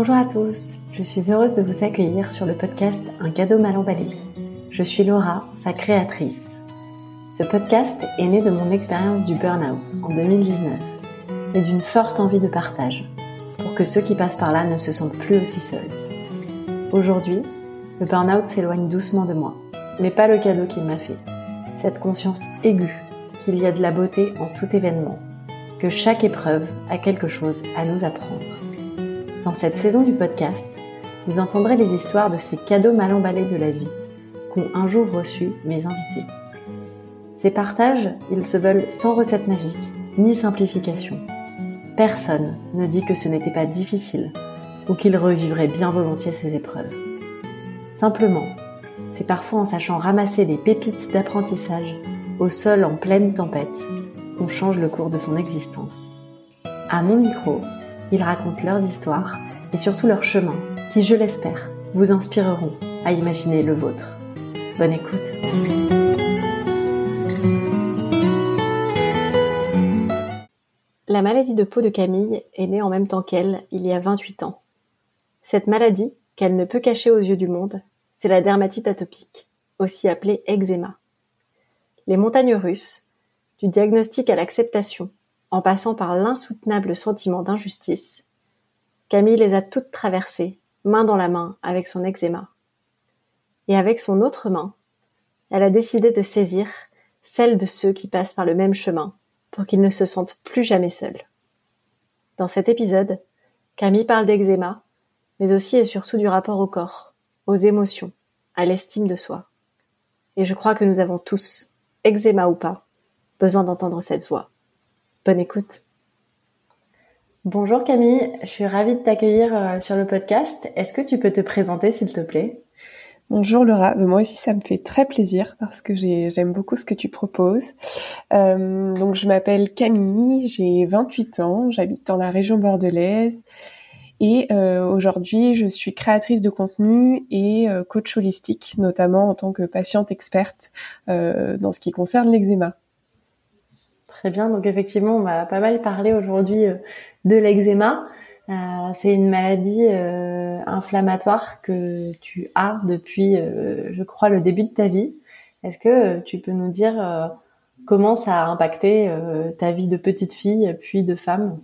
Bonjour à tous, je suis heureuse de vous accueillir sur le podcast Un cadeau mal emballé. Je suis Laura, sa créatrice. Ce podcast est né de mon expérience du burn-out en 2019 et d'une forte envie de partage pour que ceux qui passent par là ne se sentent plus aussi seuls. Aujourd'hui, le burn-out s'éloigne doucement de moi, mais pas le cadeau qu'il m'a fait. Cette conscience aiguë qu'il y a de la beauté en tout événement, que chaque épreuve a quelque chose à nous apprendre. Dans cette saison du podcast, vous entendrez les histoires de ces cadeaux mal emballés de la vie qu'ont un jour reçus mes invités. Ces partages, ils se veulent sans recette magique, ni simplification. Personne ne dit que ce n'était pas difficile ou qu'il revivrait bien volontiers ces épreuves. Simplement, c'est parfois en sachant ramasser les pépites d'apprentissage au sol en pleine tempête qu'on change le cours de son existence. À mon micro, ils racontent leurs histoires et surtout leurs chemins qui, je l'espère, vous inspireront à imaginer le vôtre. Bonne écoute. La maladie de peau de Camille est née en même temps qu'elle, il y a 28 ans. Cette maladie, qu'elle ne peut cacher aux yeux du monde, c'est la dermatite atopique, aussi appelée eczéma. Les montagnes russes, du diagnostic à l'acceptation, en passant par l'insoutenable sentiment d'injustice, Camille les a toutes traversées, main dans la main, avec son eczéma. Et avec son autre main, elle a décidé de saisir celle de ceux qui passent par le même chemin, pour qu'ils ne se sentent plus jamais seuls. Dans cet épisode, Camille parle d'eczéma, mais aussi et surtout du rapport au corps, aux émotions, à l'estime de soi. Et je crois que nous avons tous, eczéma ou pas, besoin d'entendre cette voix. Bonne écoute. Bonjour Camille, je suis ravie de t'accueillir euh, sur le podcast. Est-ce que tu peux te présenter s'il te plaît? Bonjour Laura, moi aussi ça me fait très plaisir parce que j'aime beaucoup ce que tu proposes. Euh, donc je m'appelle Camille, j'ai 28 ans, j'habite dans la région bordelaise et euh, aujourd'hui je suis créatrice de contenu et euh, coach holistique, notamment en tant que patiente experte dans ce qui concerne l'eczéma. Très bien. Donc effectivement, on va pas mal parler aujourd'hui euh, de l'eczéma. Euh, c'est une maladie euh, inflammatoire que tu as depuis, je crois, le début de ta vie. Est-ce que tu peux nous dire comment ça a impacté ta vie de petite fille puis de femme?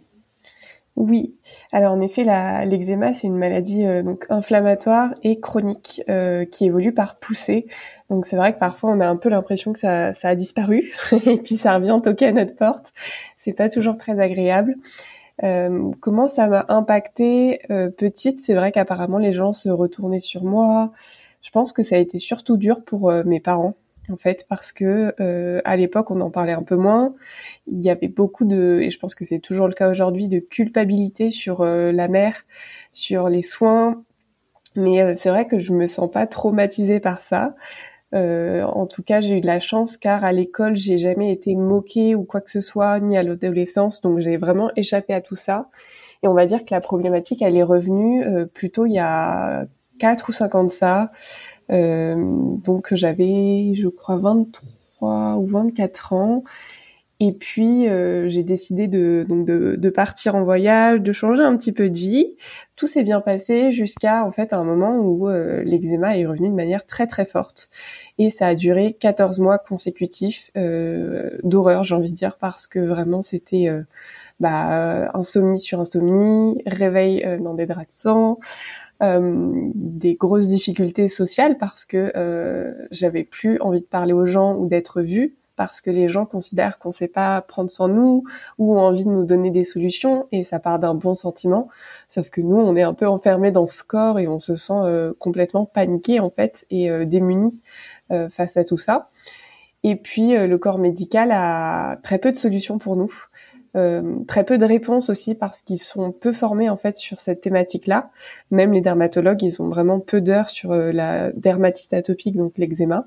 Oui, alors en effet, l'eczéma, c'est une maladie donc inflammatoire et chronique qui évolue par poussée. Donc c'est vrai que parfois on a un peu l'impression que ça, a disparu et puis ça revient toquer à notre porte. C'est pas toujours très agréable. Euh, comment ça m'a impacté euh, petite? C'est vrai qu'apparemment les gens se retournaient sur moi. Je pense que ça a été surtout dur pour euh, mes parents en fait parce que euh, à l'époque on en parlait un peu moins. Il y avait beaucoup de et je pense que c'est toujours le cas aujourd'hui de culpabilité sur la mère, sur les soins. Mais c'est vrai que je me sens pas traumatisée par ça. Euh, en tout cas, j'ai eu de la chance car à l'école, j'ai jamais été moquée ou quoi que ce soit, ni à l'adolescence, donc j'ai vraiment échappé à tout ça. Et on va dire que la problématique, elle est revenue euh, plutôt il y a 4 ou 5 ans de ça. Euh, donc j'avais, je crois, 23 ou 24 ans. Et puis euh, j'ai décidé de, donc de, de, partir en voyage, de changer un petit peu de vie. Tout s'est bien passé jusqu'à en fait un moment où euh, l'eczéma est revenu de manière très très forte. Et ça a duré 14 mois consécutifs euh, d'horreur, j'ai envie de dire, parce que vraiment c'était euh, bah, insomnie sur insomnie, réveil dans des draps de sang. Des grosses difficultés sociales parce que j'avais plus envie de parler aux gens ou d'être vue parce que les gens considèrent qu'on sait pas prendre soin nous ou ont envie de nous donner des solutions et ça part d'un bon sentiment. Sauf que nous, on est un peu enfermés dans ce corps et on se sent euh, complètement paniqué en fait et euh, démuni euh, face à tout ça. Et puis le corps médical a très peu de solutions pour nous. Très peu de réponses aussi parce qu'ils sont peu formés en fait sur cette thématique-là. Même les dermatologues, ils ont vraiment peu d'heures sur la dermatite atopique, donc l'eczéma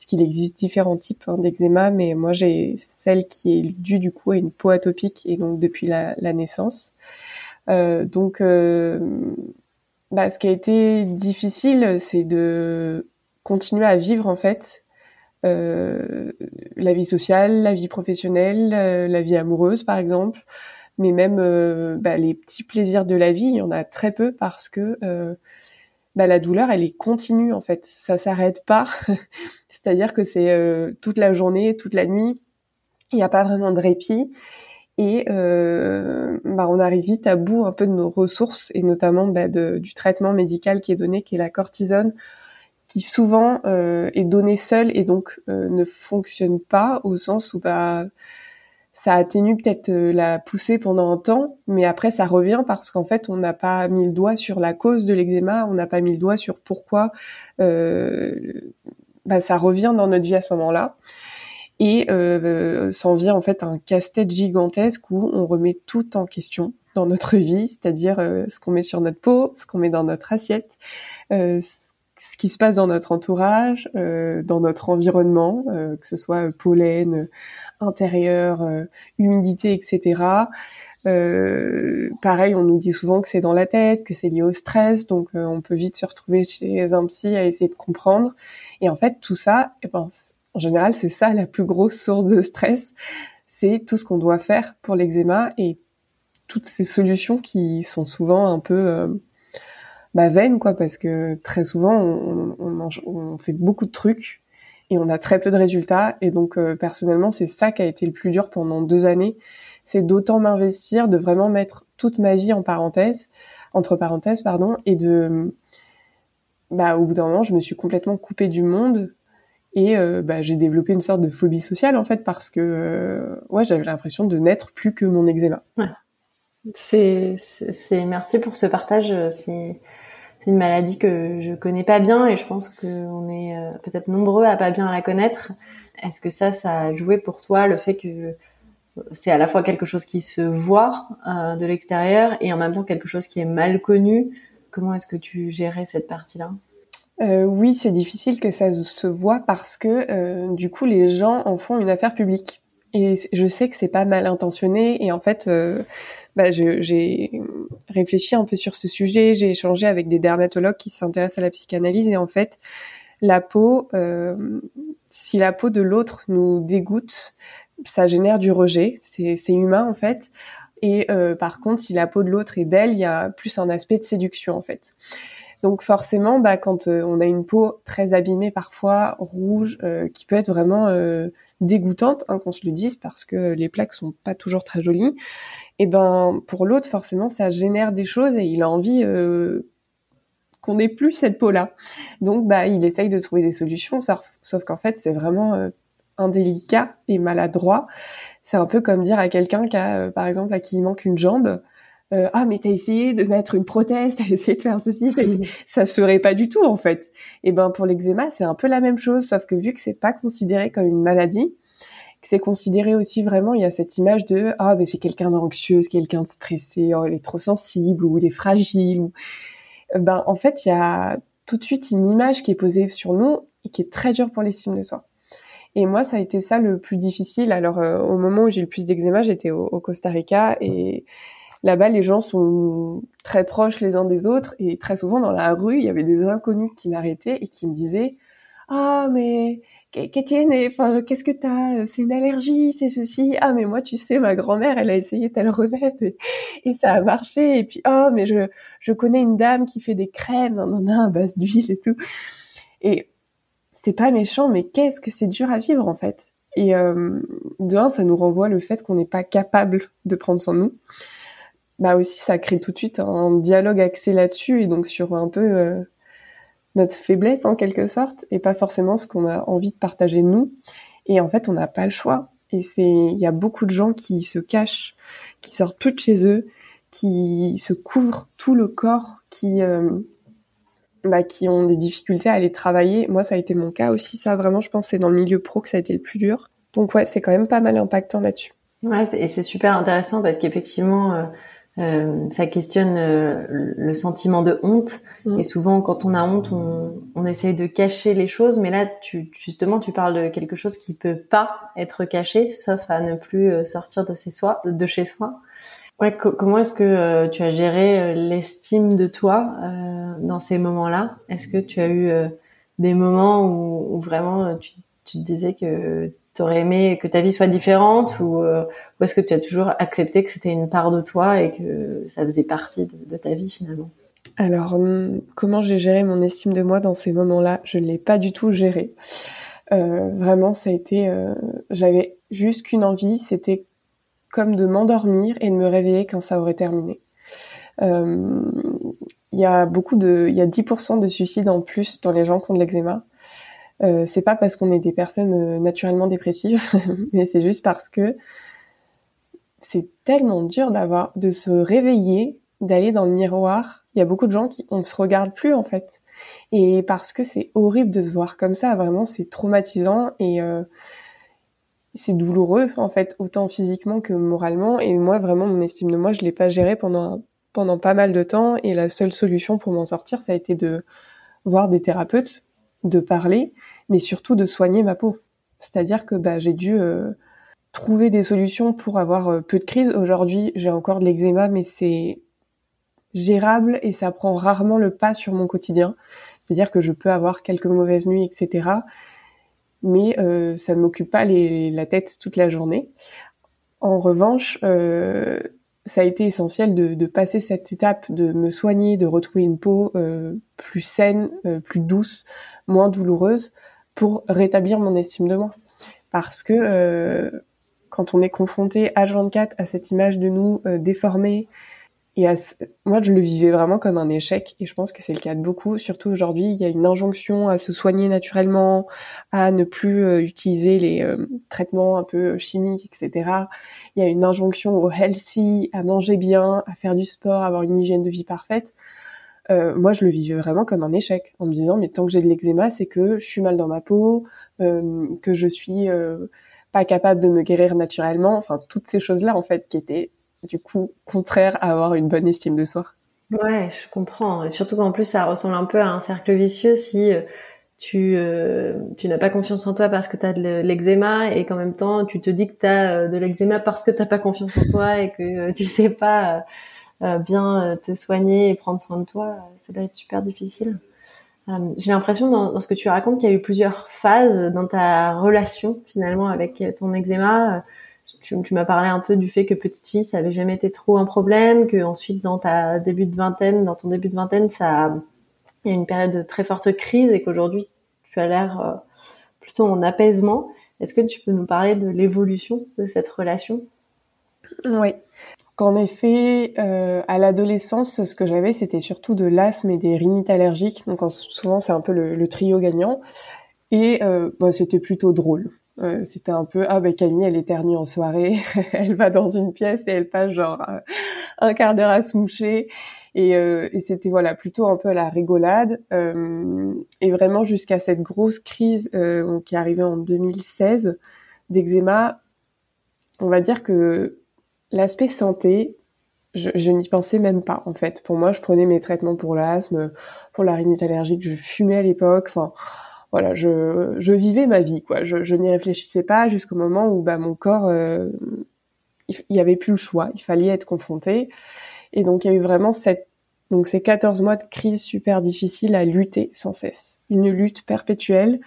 parce qu'il existe différents types hein, d'eczéma, mais moi j'ai celle qui est due du coup à une peau atopique et donc depuis la, naissance. Euh, donc, euh, bah, ce qui a été difficile, c'est de continuer à vivre en fait euh, la vie sociale, la vie professionnelle, la vie amoureuse par exemple, mais même bah, les petits plaisirs de la vie, il y en a très peu parce que bah, la douleur, elle est continue en fait. Ça s'arrête pas. C'est-à-dire que c'est euh, toute la journée, toute la nuit. Il n'y a pas vraiment de répit. Et euh, bah, on arrive vite à bout un peu de nos ressources et notamment bah, du traitement médical qui est donné, qui est la cortisone, qui souvent euh, est donné seul et donc euh, ne fonctionne pas au sens où bah, ça atténue peut-être euh, la poussée pendant un temps, mais après ça revient parce qu'en fait on n'a pas mis le doigt sur la cause de l'eczéma, on n'a pas mis le doigt sur pourquoi euh, bah, ça revient dans notre vie à ce moment-là. Et euh, s'en vient en fait un casse-tête gigantesque où on remet tout en question dans notre vie, c'est-à-dire euh, ce qu'on met sur notre peau, ce qu'on met dans notre assiette, euh, ce qui se passe dans notre entourage, euh, dans notre environnement, que ce soit pollen, intérieur, euh, humidité, etc. Euh, pareil, on nous dit souvent que c'est dans la tête, que c'est lié au stress, donc euh, on peut vite se retrouver chez un psy à essayer de comprendre. Et en fait, tout ça, eh ben, en général, c'est ça la plus grosse source de stress, c'est tout ce qu'on doit faire pour l'eczéma et toutes ces solutions qui sont souvent un peu euh, bah, vaines, quoi, parce que très souvent, on, on, fait beaucoup de trucs et on a très peu de résultats. Et donc euh, personnellement, c'est ça qui a été le plus dur pendant deux années, c'est d'autant m'investir, de vraiment mettre toute ma vie en parenthèse, entre parenthèses, pardon, et de, bah au bout d'un moment, je me suis complètement coupée du monde et euh, bah, j'ai développé une sorte de phobie sociale en fait parce que euh, ouais, j'avais l'impression de n'être plus que mon eczéma. Ouais. C'est, c'est, merci pour ce partage. C'est c'est une maladie que je connais pas bien et je pense qu'on est euh, peut-être nombreux à pas bien la connaître. Est-ce que ça, ça a joué pour toi le fait que c'est à la fois quelque chose qui se voit euh, de l'extérieur et en même temps quelque chose qui est mal connu? Comment est-ce que tu gérais cette partie-là? Euh, oui, c'est difficile que ça se voit parce que du coup les gens en font une affaire publique. Et je sais que c'est pas mal intentionné et en fait, euh, bah, j'ai réfléchi un peu sur ce sujet. J'ai échangé avec des dermatologues qui s'intéressent à la psychanalyse et en fait, la peau, euh, si la peau de l'autre nous dégoûte, ça génère du rejet. C'est humain en fait. Et euh, par contre, si la peau de l'autre est belle, il y a plus un aspect de séduction en fait. Donc forcément, bah, quand euh, on a une peau très abîmée parfois, rouge, qui peut être vraiment dégoûtante, hein, qu'on se le dise, parce que les plaques sont pas toujours très jolies, et ben pour l'autre, forcément, ça génère des choses et il a envie qu'on n'ait plus cette peau-là. Donc bah, il essaye de trouver des solutions, sauf, qu'en fait, c'est vraiment indélicat et maladroit. C'est un peu comme dire à quelqu'un qui a, par exemple, à qui il manque une jambe, euh, ah mais t'as essayé de mettre une prothèse, t'as essayé de faire ceci, ça serait pas du tout en fait. Et ben pour l'eczéma c'est un peu la même chose, sauf que vu que c'est pas considéré comme une maladie, que c'est considéré aussi vraiment, il y a cette image de ah mais c'est quelqu'un d'anxieux, quelqu'un de stressé, oh, il est trop sensible ou il est fragile. Ben en fait il y a tout de suite une image qui est posée sur nous et qui est très dure pour l'estime de soi. Et moi, ça a été ça le plus difficile. Alors, euh, au moment où j'ai le plus d'eczéma, j'étais au, au, Costa Rica et là-bas, les gens sont très proches les uns des autres et très souvent dans la rue, il y avait des inconnus qui m'arrêtaient et qui me disaient ah mais Kétienne, enfin qu'est-ce que t'as? C'est une allergie, c'est ceci. Ah mais moi tu sais ma grand-mère elle a essayé tel remède et, ça a marché. Et puis oh mais je je connais une dame qui fait des crèmes, on en a à base d'huile et tout. Et c'est pas méchant mais qu'est-ce que c'est dur à vivre en fait? Et euh, de un ça nous renvoie le fait qu'on n'est pas capable de prendre soin de nous bah aussi ça crée tout de suite un dialogue axé là-dessus et donc sur un peu euh, notre faiblesse en quelque sorte et pas forcément ce qu'on a envie de partager nous. Et en fait on n'a pas le choix. Et c'est il y a beaucoup de gens qui se cachent qui sortent plus de chez eux qui se couvrent tout le corps qui euh, bah, qui ont des difficultés à aller travailler. Moi ça a été mon cas aussi ça. Vraiment je pense c'est dans le milieu pro que ça a été le plus dur. Donc ouais c'est quand même pas mal impactant là-dessus. Ouais et c'est super intéressant parce qu'effectivement euh, euh, ça questionne euh, le sentiment de honte. Mm. Et souvent, quand on a honte, on, on, essaye de cacher les choses. Mais là, tu, justement, tu parles de quelque chose qui peut pas être caché, sauf à ne plus euh, sortir de, ses soi, de chez soi. Ouais, comment est-ce que tu as géré l'estime de toi dans ces moments-là? Est-ce que tu as eu des moments où, où vraiment tu, tu, te disais que aurais aimé que ta vie soit différente ou, ou est-ce que tu as toujours accepté que c'était une part de toi et que ça faisait partie de, ta vie finalement? Alors, hum, comment j'ai géré mon estime de moi dans ces moments-là? Je ne l'ai pas du tout géré. vraiment, ça a été, j'avais juste qu'une envie, c'était comme de m'endormir et de me réveiller quand ça aurait terminé. Euh, il y a beaucoup de, il y a 10% de suicides en plus dans les gens qui ont de l'eczéma. Euh, c'est pas parce qu'on est des personnes euh, naturellement dépressives, mais c'est juste parce que c'est tellement dur d'avoir, de se réveiller, d'aller dans le miroir. Il y a beaucoup de gens qui, on ne se regarde plus en fait, et parce que c'est horrible de se voir comme ça. Vraiment, c'est traumatisant et euh, c'est douloureux en fait, autant physiquement que moralement. Et moi, vraiment, mon estime de moi, je l'ai pas géré pendant pendant pas mal de temps. Et la seule solution pour m'en sortir, ça a été de voir des thérapeutes, de parler, mais surtout de soigner ma peau. C'est-à-dire que bah, j'ai dû euh, trouver des solutions pour avoir euh, peu de crise. Aujourd'hui, j'ai encore de l'eczéma, mais c'est gérable et ça prend rarement le pas sur mon quotidien. C'est-à-dire que je peux avoir quelques mauvaises nuits, etc mais euh, ça ne m'occupe pas la tête toute la journée. En revanche, ça a été essentiel de, passer cette étape, de me soigner, de retrouver une peau euh, plus saine, euh, plus douce, moins douloureuse, pour rétablir mon estime de moi. Parce que euh, quand on est confronté à 24 à cette image de nous déformée, et moi, je le vivais vraiment comme un échec, et je pense que c'est le cas de beaucoup. Surtout aujourd'hui, il y a une injonction à se soigner naturellement, à ne plus euh, utiliser les euh, traitements un peu chimiques, etc. Il y a une injonction au healthy, à manger bien, à faire du sport, à avoir une hygiène de vie parfaite. Euh, moi, je le vivais vraiment comme un échec, en me disant, mais tant que j'ai de l'eczéma, c'est que je suis mal dans ma peau, que je suis pas capable de me guérir naturellement. Enfin, toutes ces choses-là, en fait, qui étaient du coup contraire à avoir une bonne estime de soi. Ouais, je comprends. Surtout qu'en plus, ça ressemble un peu à un cercle vicieux si euh, tu, euh, tu n'as pas confiance en toi parce que tu as de l'eczéma et qu'en même temps, tu te dis que tu as euh, de l'eczéma parce que tu pas confiance en toi et que tu sais pas bien te soigner et prendre soin de toi. Ça doit être super difficile. J'ai l'impression dans, ce que tu racontes qu'il y a eu plusieurs phases dans ta relation finalement avec ton eczéma tu, m'as parlé un peu du fait que petite fille, ça avait jamais été trop un problème, que ensuite dans ta début de vingtaine, dans ton début de vingtaine, ça, il y a une période de très forte crise et qu'aujourd'hui tu as l'air euh, plutôt en apaisement. Est-ce que tu peux nous parler de l'évolution de cette relation? Oui. En effet, euh, à l'adolescence, ce que j'avais, c'était surtout de l'asthme et des rhinites allergiques. Donc souvent, c'est un peu le, trio gagnant. Et euh, bah, c'était plutôt drôle. Euh, c'était un peu ah ben Camille elle éternue en soirée, elle va dans une pièce et elle passe genre euh, un quart d'heure à se moucher et, euh, c'était voilà plutôt un peu à la rigolade et vraiment jusqu'à cette grosse crise qui est arrivée en 2016 d'eczéma, on va dire que l'aspect santé je, je n'y pensais même pas en fait. Pour moi, je prenais mes traitements pour l'asthme, pour la rhinite allergique, je fumais à l'époque. Enfin, voilà, je, je vivais ma vie, quoi. Je, je n'y réfléchissais pas jusqu'au moment où bah, mon corps, euh, il y avait plus le choix, il fallait être confronté. Et donc, il y a eu vraiment cette, donc ces 14 mois de crise super difficiles à lutter sans cesse. Une lutte perpétuelle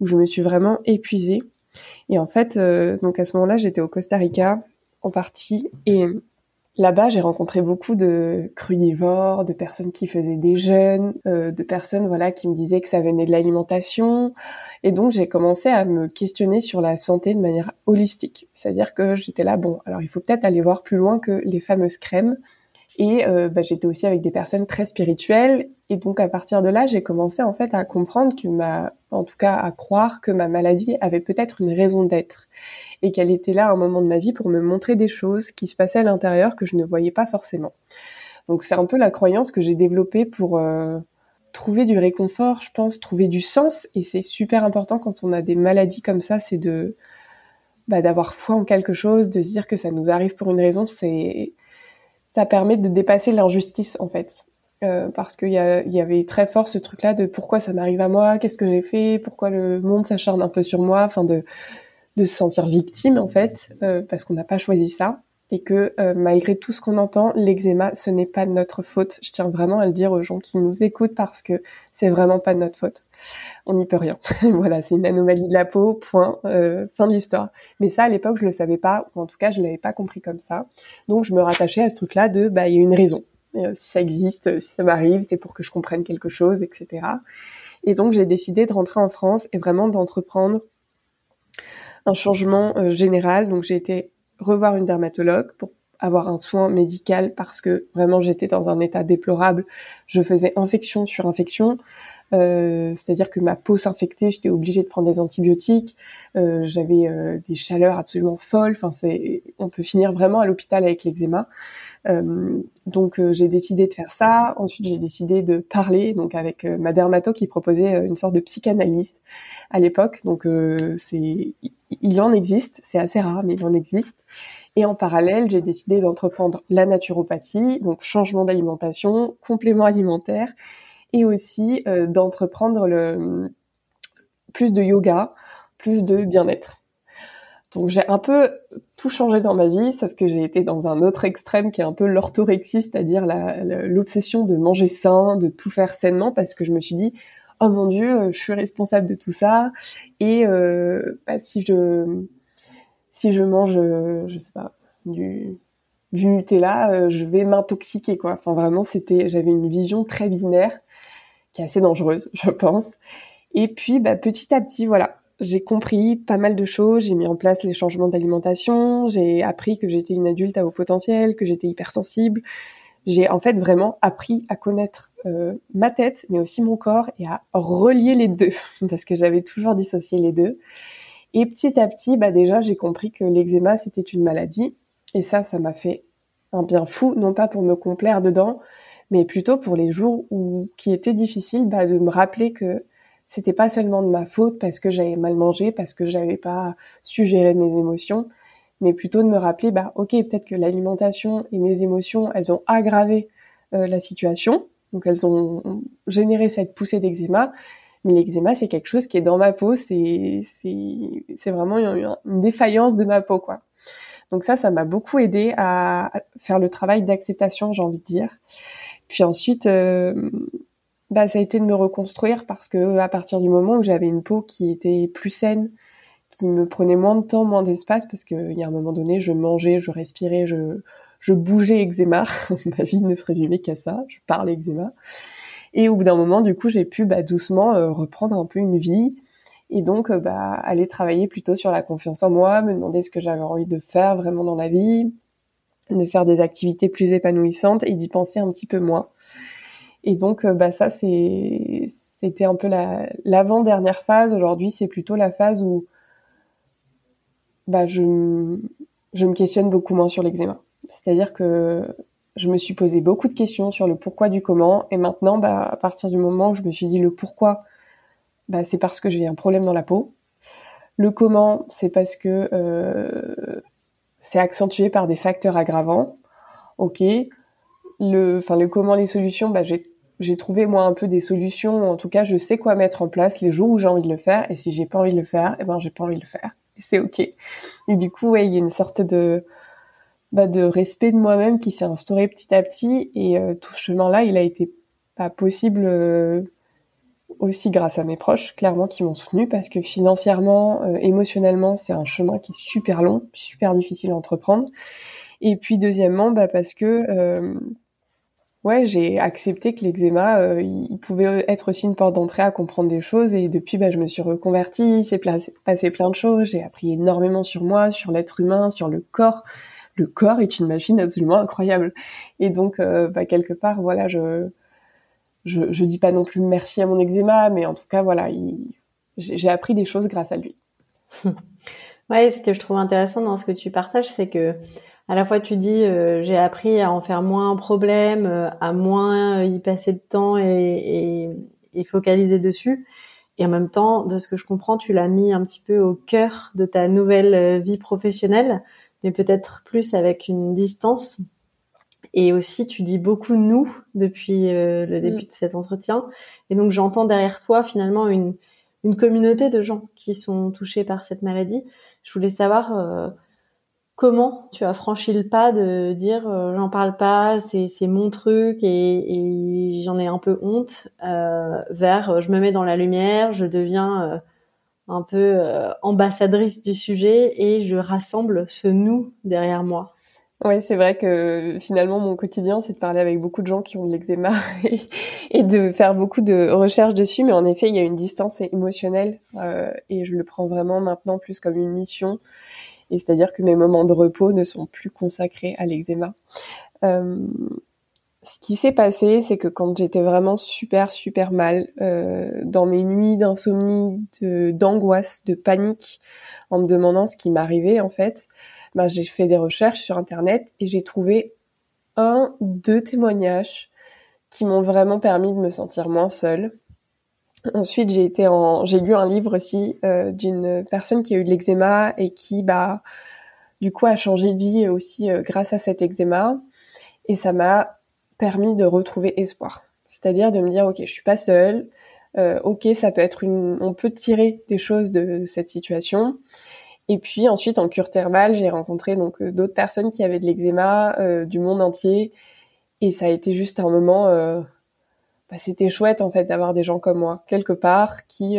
où je me suis vraiment épuisée. Et en fait, euh, donc à ce moment-là, j'étais au Costa Rica en partie et Là-bas, j'ai rencontré beaucoup de crudivores, de personnes qui faisaient des jeûnes, euh, de personnes voilà qui me disaient que ça venait de l'alimentation. Et donc, j'ai commencé à me questionner sur la santé de manière holistique. C'est-à-dire que j'étais là, bon, alors il faut peut-être aller voir plus loin que les fameuses crèmes. Et euh, bah, j'étais aussi avec des personnes très spirituelles. Et donc, à partir de là, j'ai commencé en fait à comprendre que ma, en tout cas, à croire que ma maladie avait peut-être une raison d'être et qu'elle était là à un moment de ma vie pour me montrer des choses qui se passaient à l'intérieur que je ne voyais pas forcément. Donc c'est un peu la croyance que j'ai développée pour euh, trouver du réconfort, je pense, trouver du sens et c'est super important quand on a des maladies comme ça, c'est de bah, d'avoir foi en quelque chose, de se dire que ça nous arrive pour une raison, c'est ça permet de dépasser l'injustice en fait. Euh, parce qu'il y, y, avait très fort ce truc-là de pourquoi ça m'arrive à moi, qu'est-ce que j'ai fait, pourquoi le monde s'acharne un peu sur moi, enfin de de se sentir victime en fait, euh, parce qu'on n'a pas choisi ça. Et que euh, malgré tout ce qu'on entend, l'eczéma, ce n'est pas de notre faute. Je tiens vraiment à le dire aux gens qui nous écoutent parce que c'est vraiment pas de notre faute. On n'y peut rien. voilà, c'est une anomalie de la peau, point, euh, fin de l'histoire. Mais ça, à l'époque, je le savais pas, ou en tout cas, je l'avais pas compris comme ça. Donc, je me rattachais à ce truc-là de, bah, il y a une raison. Euh, si ça existe, si ça m'arrive, c'est pour que je comprenne quelque chose, etc. Et donc, j'ai décidé de rentrer en France et vraiment d'entreprendre un changement général. Donc, j'ai été revoir une dermatologue pour avoir un soin médical parce que vraiment j'étais dans un état déplorable. Je faisais infection sur infection, euh, c'est-à-dire que ma peau s'infectait, j'étais obligée de prendre des antibiotiques, euh, j'avais euh, des chaleurs absolument folles. Enfin, c'est, on peut finir vraiment à l'hôpital avec l'eczéma. Euh, donc j'ai décidé de faire ça. Ensuite j'ai décidé de parler donc avec ma dermato qui proposait une sorte de psychanalyste à l'époque. Donc c'est il en existe, c'est assez rare, mais il en existe. Et en parallèle, j'ai décidé d'entreprendre la naturopathie, donc changement d'alimentation, complément alimentaire, et aussi euh, d'entreprendre le plus de yoga, plus de bien-être. Donc j'ai un peu tout changé dans ma vie, sauf que j'ai été dans un autre extrême qui est un peu l'orthorexie, c'est-à-dire l'obsession de manger sain, de tout faire sainement, parce que je me suis dit, oh mon dieu, euh, je suis responsable de tout ça. Et euh, bah, si je si je mange, euh, je sais pas, du du Nutella, je vais m'intoxiquer quoi. Enfin vraiment, c'était, j'avais une vision très binaire qui est assez dangereuse, je pense. Et puis bah, petit à petit, voilà, j'ai compris pas mal de choses, j'ai mis en place les changements d'alimentation, j'ai appris que j'étais une adulte à haut potentiel, que j'étais hypersensible, j'ai en fait vraiment appris à connaître euh, ma tête, mais aussi mon corps, et à relier les deux, parce que j'avais toujours dissocié les deux. Et petit à petit, bah déjà, j'ai compris que l'eczéma, c'était une maladie. Et ça, ça m'a fait un bien fou, non pas pour me complaire dedans, mais plutôt pour les jours où qui étaient difficiles, bah, de me rappeler que c'était pas seulement de ma faute parce que j'avais mal mangé, parce que j'avais pas su gérer mes émotions, mais plutôt de me rappeler, bah, ok, peut-être que l'alimentation et mes émotions, elles ont aggravé euh, la situation, donc elles ont généré cette poussée d'eczéma, mais l'eczéma c'est quelque chose qui est dans ma peau, c'est vraiment une, défaillance de ma peau quoi. Donc ça, ça m'a beaucoup aidé à faire le travail d'acceptation, j'ai envie de dire. Puis ensuite, euh, bah, ça a été de me reconstruire parce que à partir du moment où j'avais une peau qui était plus saine, qui me prenait moins de temps, moins d'espace, parce qu'il y a un moment donné, je mangeais, je respirais, je, je bougeais eczéma. Ma vie ne se résumait qu'à ça, je parlais eczéma. Et au bout d'un moment, du coup, j'ai pu bah, doucement euh, reprendre un peu une vie et donc euh, bah, aller travailler plutôt sur la confiance en moi, me demander ce que j'avais envie de faire vraiment dans la vie, de faire des activités plus épanouissantes et d'y penser un petit peu moins. Et donc, euh, bah, ça, c'est, c'était un peu la, l'avant-dernière phase. Aujourd'hui, c'est plutôt la phase où bah, je, me questionne beaucoup moins sur l'eczéma. C'est-à-dire que je me suis posé beaucoup de questions sur le pourquoi du comment. Et maintenant, bah, à partir du moment où je me suis dit le pourquoi, bah, c'est parce que j'ai un problème dans la peau. Le comment, c'est parce que euh, c'est accentué par des facteurs aggravants. Ok. Le, le comment, les solutions, bah, j'ai j'ai trouvé moi un peu des solutions. En tout cas, je sais quoi mettre en place les jours où j'ai envie de le faire. Et si j'ai pas envie de le faire, eh ben j'ai pas envie de le faire. C'est ok. Et du coup, il y a une sorte de bah, de respect de moi-même qui s'est instauré petit à petit. Et euh, tout ce chemin-là, il a été possible euh, aussi grâce à mes proches, clairement, qui m'ont soutenu parce que financièrement, euh, émotionnellement, c'est un chemin qui est super long, super difficile à entreprendre. Et puis deuxièmement, bah, parce que ouais, j'ai accepté que l'eczéma, il pouvait être aussi une porte d'entrée à comprendre des choses. Et depuis, bah, je me suis reconvertie, c'est passé plein de choses. J'ai appris énormément sur moi, sur l'être humain, sur le corps le corps est une machine absolument incroyable. Et donc, euh, bah, quelque part, voilà, je, je, dis pas non plus merci à mon eczéma, mais en tout cas, voilà, j'ai appris des choses grâce à lui. ouais, ce que je trouve intéressant dans ce que tu partages, c'est que à la fois tu dis euh, j'ai appris à en faire moins un problème, euh, à moins y passer de temps et, et, focaliser dessus. Et en même temps, de ce que je comprends, tu l'as mis un petit peu au cœur de ta nouvelle vie professionnelle mais peut-être plus avec une distance. Et aussi, tu dis beaucoup nous depuis euh, le début mm. de cet entretien. Et donc, j'entends derrière toi finalement une, une communauté de gens qui sont touchés par cette maladie. Je voulais savoir, euh, comment tu as franchi le pas de dire j'en parle pas, c'est mon truc et, j'en ai un peu honte vers je me mets dans la lumière, je deviens un peu ambassadrice du sujet et je rassemble ce nous derrière moi. Oui, c'est vrai que finalement mon quotidien, c'est de parler avec beaucoup de gens qui ont de l'eczéma et, de faire beaucoup de recherches dessus. Mais en effet, il y a une distance émotionnelle euh, et je le prends vraiment maintenant plus comme une mission. Et c'est-à-dire que mes moments de repos ne sont plus consacrés à l'eczéma. Euh, ce qui s'est passé, c'est que quand j'étais vraiment super super mal, euh, dans mes nuits d'insomnie, d'angoisse, de, panique, en me demandant ce qui m'arrivait en fait, bah, j'ai fait des recherches sur Internet et j'ai trouvé un, deux témoignages qui m'ont vraiment permis de me sentir moins seule. Ensuite, j'ai été en, j'ai lu un livre aussi euh, d'une personne qui a eu de l'eczéma et qui, bah, du coup, a changé de vie aussi euh, grâce à cet eczéma. Et ça m'a permis de retrouver espoir. C'est-à-dire de me dire, ok, je suis pas seule. Euh, ok, ça peut être une, on peut tirer des choses de cette situation. Et puis ensuite en cure thermale, j'ai rencontré donc d'autres personnes qui avaient de l'eczéma du monde entier et ça a été juste un moment bah, c'était chouette en fait d'avoir des gens comme moi quelque part qui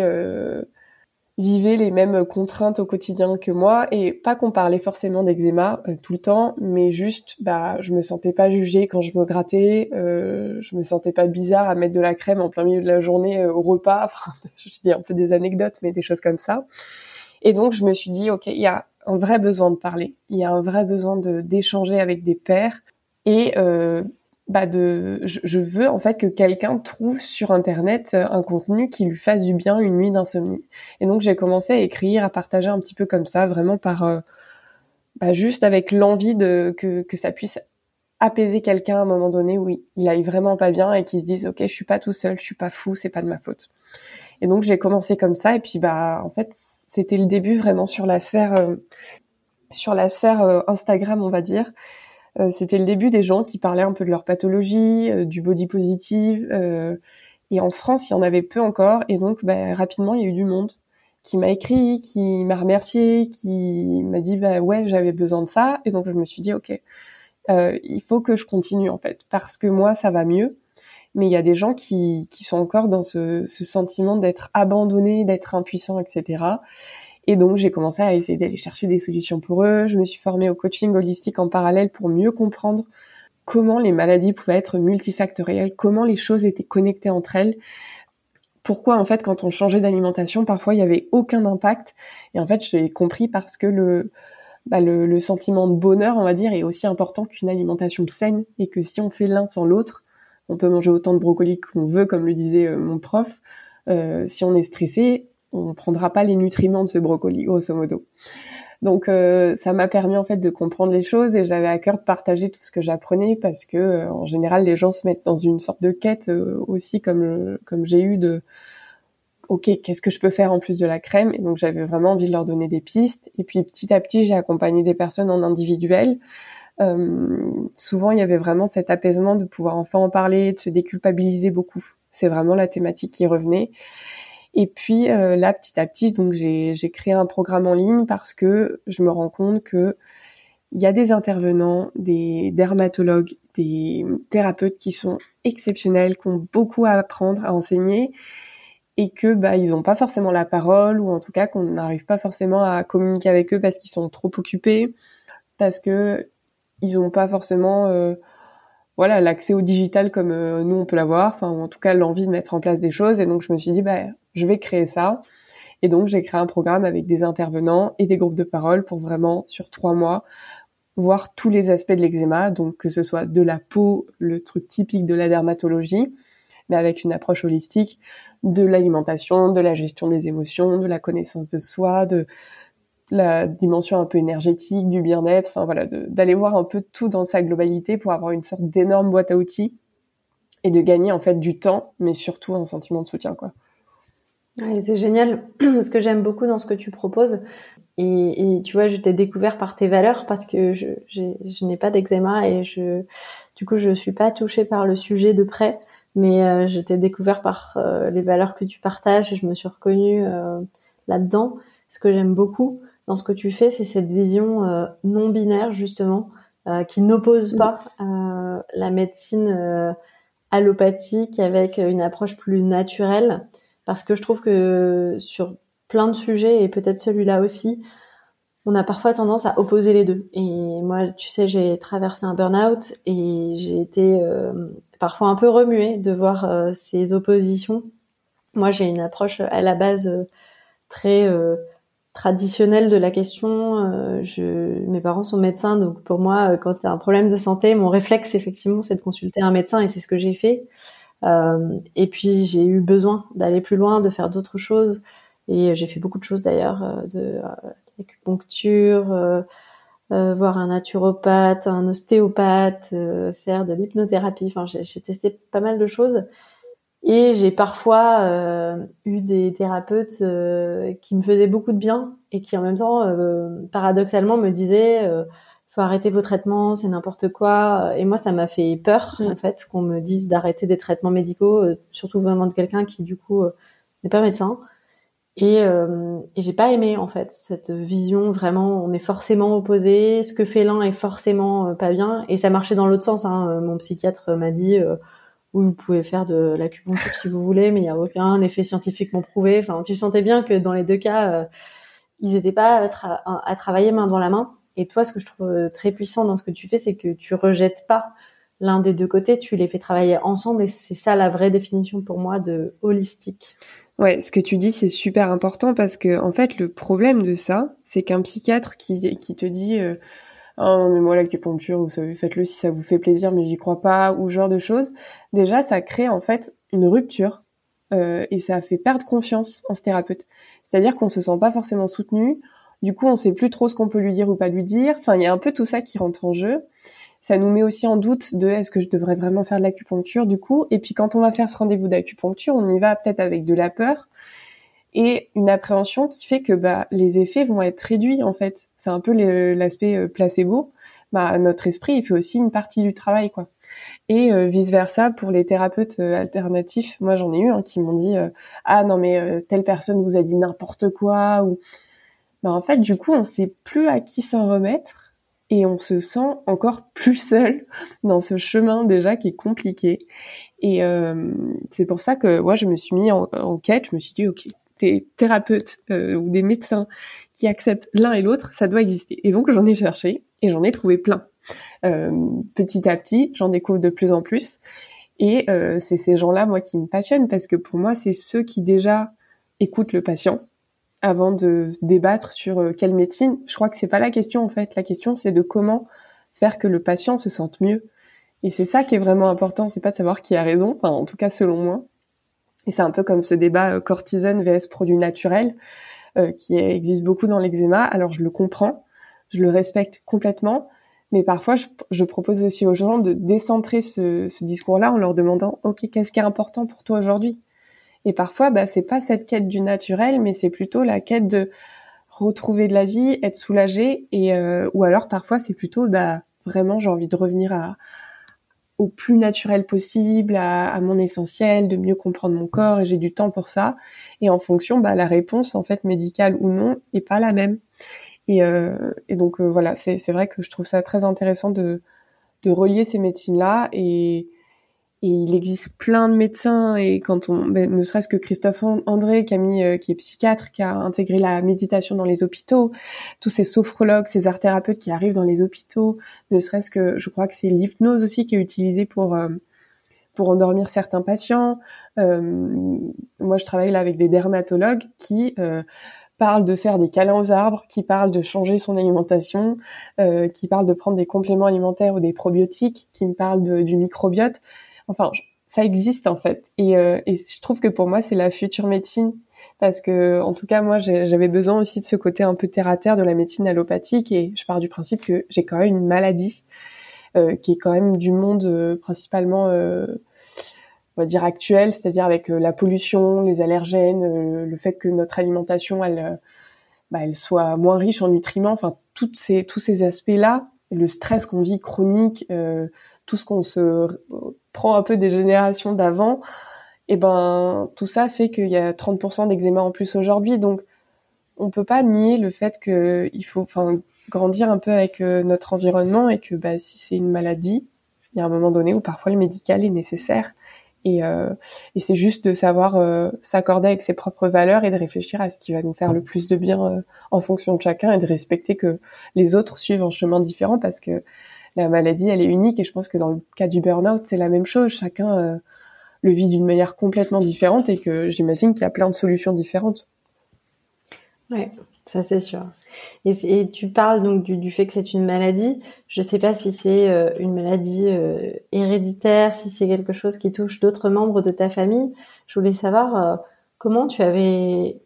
vivaient les mêmes contraintes au quotidien que moi et pas qu'on parlait forcément d'eczéma tout le temps, mais juste bah je me sentais pas jugée quand je me grattais, je me sentais pas bizarre à mettre de la crème en plein milieu de la journée au repas, enfin je dis un peu des anecdotes mais des choses comme ça. Et donc, je me suis dit, OK, il y a un vrai besoin de parler. Il y a un vrai besoin de d'échanger avec des pairs. Et euh, bah de, je, veux en fait que quelqu'un trouve sur Internet euh, un contenu qui lui fasse du bien une nuit d'insomnie. Et donc, j'ai commencé à écrire, à partager un petit peu comme ça, vraiment par... Euh, bah, juste avec l'envie de que, que ça puisse apaiser quelqu'un à un moment donné où il aille vraiment pas bien et qu'il se dise ok je suis pas tout seul je suis pas fou c'est pas de ma faute et donc j'ai commencé comme ça et puis bah en fait c'était le début vraiment sur la sphère euh, sur la sphère Instagram on va dire. Euh, c'était le début des gens qui parlaient un peu de leur pathologie, du body positive. et en France il y en avait peu encore et donc bah, rapidement il y a eu du monde qui m'a écrit, qui m'a remercié, qui m'a dit bah ouais j'avais besoin de ça et donc je me suis dit ok il faut que je continue en fait parce que moi ça va mieux mais il y a des gens qui, qui sont encore dans ce, ce sentiment d'être abandonnés, d'être impuissants, etc. Et donc j'ai commencé à essayer d'aller chercher des solutions pour eux. Je me suis formée au coaching holistique en parallèle pour mieux comprendre comment les maladies pouvaient être multifactorielles, comment les choses étaient connectées entre elles. Pourquoi en fait quand on changeait d'alimentation, parfois il y avait aucun impact. Et en fait j'ai compris parce que le, bah, le, le, sentiment de bonheur, on va dire, est aussi important qu'une alimentation saine et que si on fait l'un sans l'autre, on peut manger autant de brocoli qu'on veut, comme le disait euh, mon prof. Euh, si on est stressé, on prendra pas les nutriments de ce brocoli, grosso modo. Donc euh, ça m'a permis en fait de comprendre les choses et j'avais à cœur de partager tout ce que j'apprenais parce que en général les gens se mettent dans une sorte de quête aussi comme comme j'ai eu de ok qu'est-ce que je peux faire en plus de la crème? Et donc j'avais vraiment envie de leur donner des pistes et puis petit à petit j'ai accompagné des personnes en individuel euh, souvent il y avait vraiment cet apaisement de pouvoir enfin en parler, de se déculpabiliser beaucoup. C'est vraiment la thématique qui revenait. Et puis euh, là, petit à petit, donc j'ai créé un programme en ligne parce que je me rends compte que il y a des intervenants, des dermatologues, des thérapeutes qui sont exceptionnels, qui ont beaucoup à apprendre, à enseigner, et que bah ils n'ont pas forcément la parole ou en tout cas qu'on n'arrive pas forcément à communiquer avec eux parce qu'ils sont trop occupés, parce que ils n'ont pas forcément euh, voilà l'accès au digital comme euh, nous on peut l'avoir, enfin en tout cas l'envie de mettre en place des choses. Et donc je me suis dit bah je vais créer ça. Et donc j'ai créé un programme avec des intervenants et des groupes de parole pour vraiment sur trois mois voir tous les aspects de l'eczéma, donc que ce soit de la peau, le truc typique de la dermatologie, mais avec une approche holistique, de l'alimentation, de la gestion des émotions, de la connaissance de soi, de la dimension un peu énergétique, du bien-être, enfin voilà, d'aller voir un peu tout dans sa globalité pour avoir une sorte d'énorme boîte à outils et de gagner en fait du temps, mais surtout un sentiment de soutien quoi. c'est génial. Ce que j'aime beaucoup dans ce que tu proposes, et, tu vois, je t'ai découvert par tes valeurs parce que je, je n'ai pas d'eczéma et je, du coup, je suis pas touchée par le sujet de près, mais euh, je t'ai découvert par euh, les valeurs que tu partages et je me suis reconnue euh, là-dedans. Ce que j'aime beaucoup, dans ce que tu fais, c'est cette vision non binaire justement, qui n'oppose pas la médecine allopathique avec une approche plus naturelle, parce que je trouve que sur plein de sujets et peut-être celui-là aussi, on a parfois tendance à opposer les deux. Et moi, tu sais, j'ai traversé un burn-out et j'ai été euh, parfois un peu remuée de voir euh, ces oppositions. Moi, j'ai une approche à la base euh, très traditionnelle de la question. je, mes parents sont médecins, donc pour moi, quand tu as un problème de santé, mon réflexe, effectivement, c'est de consulter un médecin et c'est ce que j'ai fait. et puis, j'ai eu besoin d'aller plus loin, de faire d'autres choses. Et j'ai fait beaucoup de choses d'ailleurs, de acupuncture, euh, euh, voir un naturopathe, un ostéopathe, euh, faire de l'hypnothérapie. Enfin, j'ai testé pas mal de choses. Et j'ai parfois eu des thérapeutes qui me faisaient beaucoup de bien et qui en même temps, paradoxalement, me disaient faut arrêter vos traitements, c'est n'importe quoi. Et moi, ça m'a fait peur, mm. en fait, qu'on me dise d'arrêter des traitements médicaux, surtout vraiment de quelqu'un qui, du coup, n'est pas médecin. Et, euh, et j'ai pas aimé en fait cette vision vraiment on est forcément opposé, ce que fait l'un est forcément euh, pas bien et ça marchait dans l'autre sens. Hein. Euh, mon psychiatre m'a dit euh, oui vous pouvez faire de l'acupuncture si vous voulez, mais il y a aucun effet scientifiquement prouvé. Enfin tu sentais bien que dans les deux cas euh, ils étaient pas à, travailler main dans la main. Et toi ce que je trouve très puissant dans ce que tu fais c'est que tu rejettes pas l'un des deux côtés, tu les fais travailler ensemble et c'est ça la vraie définition pour moi de holistique. Ouais, ce que tu dis, c'est super important parce que, en fait, le problème de ça, c'est qu'un psychiatre qui, qui te dit, euh, oh, mais moi, l'acupuncture, vous savez, faites-le si ça vous fait plaisir, mais j'y crois pas, ou ce genre de choses. Déjà, ça crée, en fait, une rupture, euh, et ça fait perdre confiance en ce thérapeute. C'est-à-dire qu'on se sent pas forcément soutenu. Du coup, on sait plus trop ce qu'on peut lui dire ou pas lui dire. Enfin, il y a un peu tout ça qui rentre en jeu ça nous met aussi en doute de est-ce que je devrais vraiment faire de l'acupuncture du coup. Et puis quand on va faire ce rendez-vous d'acupuncture, on y va peut-être avec de la peur et une appréhension qui fait que bah, les effets vont être réduits en fait. C'est un peu l'aspect euh, placebo. Bah, notre esprit, il fait aussi une partie du travail quoi. Et euh, vice versa pour les thérapeutes euh, alternatifs. Moi, j'en ai eu hein, qui m'ont dit ah non mais telle personne vous a dit n'importe quoi ou bah, en fait du coup on sait plus à qui s'en remettre et on se sent encore plus seul dans ce chemin déjà qui est compliqué. Et c'est pour ça que moi je me suis mis en, quête, je me suis dit ok, des thérapeutes euh, ou des médecins qui acceptent l'un et l'autre, ça doit exister. Et donc j'en ai cherché et j'en ai trouvé plein. Euh, petit à petit, j'en découvre de plus en plus. Et c'est ces gens-là, moi, qui me passionnent parce que pour moi, c'est ceux qui déjà écoutent le patient, avant de débattre sur euh, quelle médecine. Je crois que c'est pas la question en fait. La question c'est de comment faire que le patient se sente mieux. Et c'est ça qui est vraiment important. C'est pas de savoir qui a raison. Enfin, en tout cas selon moi. Et c'est un peu comme ce débat euh, cortisone vs produit naturel euh, qui existe beaucoup dans l'eczéma. Alors je le comprends, je le respecte complètement. Mais parfois, je, propose aussi aux gens de décentrer ce, ce discours-là en leur demandant, OK, qu'est-ce qui est important pour toi aujourd'hui? Et parfois, bah, c'est pas cette quête du naturel, mais c'est plutôt la quête de retrouver de la vie, être soulagé, et euh, ou alors parfois c'est plutôt bah, vraiment j'ai envie de revenir à, au plus naturel possible, à, à, mon essentiel, de mieux comprendre mon corps, et j'ai du temps pour ça. Et en fonction, bah, la réponse en fait médicale ou non est pas la même. Et, euh, et donc euh, voilà, c'est vrai que je trouve ça très intéressant de, de relier ces médecines-là et et il existe plein de médecins et quand on, ben, ne serait-ce que Christophe André, qui, euh, qui est psychiatre, qui a intégré la méditation dans les hôpitaux, tous ces sophrologues, ces art thérapeutes qui arrivent dans les hôpitaux, ne serait-ce que, je crois que c'est l'hypnose aussi qui est utilisée pour euh, pour endormir certains patients. Euh, moi, je travaille là avec des dermatologues qui parlent de faire des câlins aux arbres, qui parlent de changer son alimentation, qui parlent de prendre des compléments alimentaires ou des probiotiques, qui me parlent du microbiote. Enfin, ça existe en fait. Et, euh, et je trouve que pour moi, c'est la future médecine. Parce que, en tout cas, moi, j'avais besoin aussi de ce côté un peu terre à terre de la médecine allopathique. Et je pars du principe que j'ai quand même une maladie euh, qui est quand même du monde euh, principalement, on va dire, actuel, c'est-à-dire avec la pollution, les allergènes, le fait que notre alimentation, elle, bah, elle soit moins riche en nutriments. Enfin, ces, tous ces aspects-là, le stress qu'on vit chronique, tout ce qu'on se prend un peu des générations d'avant, et eh ben tout ça fait qu'il y a 30% d'eczéma en plus aujourd'hui. Donc on peut pas nier le fait que il faut, grandir un peu avec euh, notre environnement et que bah, si c'est une maladie, il y a un moment donné où parfois le médical est nécessaire. Et, euh, et c'est juste de savoir euh, s'accorder avec ses propres valeurs et de réfléchir à ce qui va nous faire le plus de bien en fonction de chacun et de respecter que les autres suivent un chemin différent parce que la maladie, elle est unique et je pense que dans le cas du burn-out, c'est la même chose. Chacun le vit d'une manière complètement différente et que j'imagine qu'il y a plein de solutions différentes. Ouais, ça c'est sûr. Et, tu parles donc du, fait que c'est une maladie. Je ne sais pas si c'est euh, une maladie euh, héréditaire, si c'est quelque chose qui touche d'autres membres de ta famille. Je voulais savoir euh, comment tu avais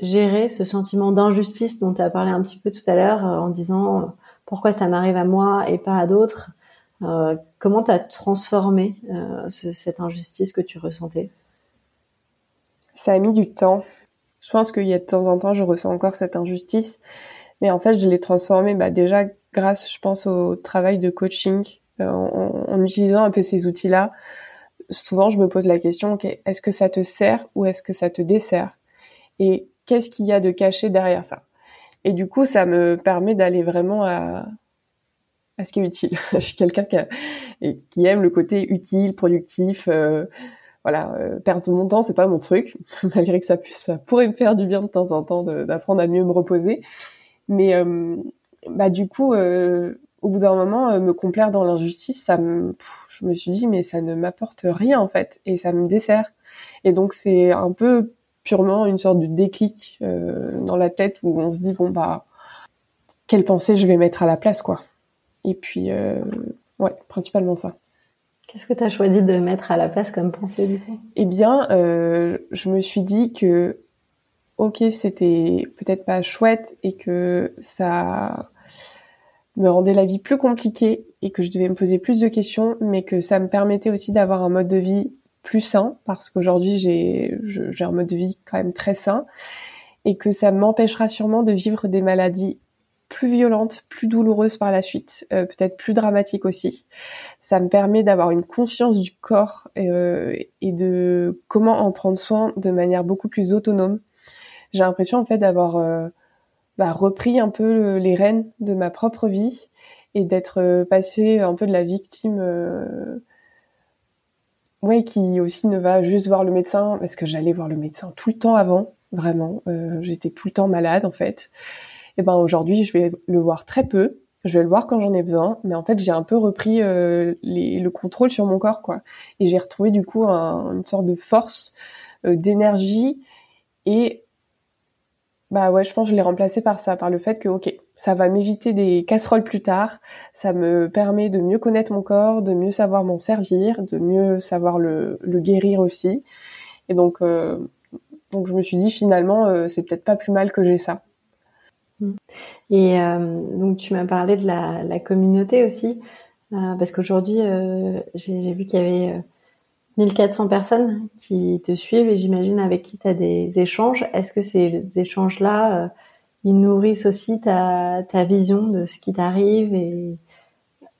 géré ce sentiment d'injustice dont tu as parlé un petit peu tout à l'heure en disant pourquoi ça m'arrive à moi et pas à d'autres. comment tu as transformé cette injustice que tu ressentais? Ça a mis du temps je pense qu'il y a de temps en temps, je ressens encore cette injustice, mais en fait, je l'ai transformée bah, déjà grâce, je pense, au travail de coaching, euh, en, utilisant un peu ces outils-là. Souvent, je me pose la question, est-ce que ça te sert ou est-ce que ça te dessert? Et qu'est-ce qu'il y a de caché derrière ça? Et du coup, ça me permet d'aller vraiment à, à ce qui est utile. je suis quelqu'un qui, aime le côté utile, productif, euh, voilà, euh, perdre mon temps, c'est pas mon truc, malgré que ça puisse, ça pourrait me faire du bien de temps en temps d'apprendre à mieux me reposer. Mais euh, bah du coup, au bout d'un moment, me complaire dans l'injustice, ça me, je me suis dit mais ça ne m'apporte rien en fait, et ça me dessert. Et donc c'est un peu purement une sorte de déclic dans la tête où on se dit bon bah quelle pensée je vais mettre à la place quoi. Et puis ouais, principalement ça. Qu'est-ce que tu as choisi de mettre à la place comme pensée du coup? Eh bien, euh, je me suis dit que, ok, c'était peut-être pas chouette et que ça me rendait la vie plus compliquée et que je devais me poser plus de questions, mais que ça me permettait aussi d'avoir un mode de vie plus sain parce qu'aujourd'hui j'ai j'ai un mode de vie quand même très sain et que ça m'empêchera sûrement de vivre des maladies plus violente, plus douloureuse par la suite, euh, peut-être plus dramatique aussi. Ça me permet d'avoir une conscience du corps euh, et de comment en prendre soin de manière beaucoup plus autonome. J'ai l'impression en fait d'avoir euh, bah, repris un peu les rênes de ma propre vie et d'être passé un peu de la victime ouais qui aussi ne va juste voir le médecin parce que j'allais voir le médecin tout le temps avant vraiment. J'étais tout le temps malade en fait. Et ben aujourd'hui je vais le voir très peu. Je vais le voir quand j'en ai besoin. Mais en fait j'ai un peu repris euh, le contrôle sur mon corps quoi. Et j'ai retrouvé du coup une sorte de force euh, d'énergie. Et bah ouais je pense que je l'ai remplacé par ça par le fait que ok ça va m'éviter des casseroles plus tard. Ça me permet de mieux connaître mon corps de mieux savoir m'en servir de mieux savoir le, guérir aussi. Et donc euh, donc je me suis dit finalement c'est peut-être pas plus mal que j'ai ça. Et euh, donc tu m'as parlé de la, la communauté aussi, euh, parce qu'aujourd'hui euh, j'ai vu qu'il y avait 1400 personnes qui te suivent et j'imagine avec qui tu as des échanges. Est-ce que ces échanges-là, ils nourrissent aussi ta, vision de ce qui t'arrive et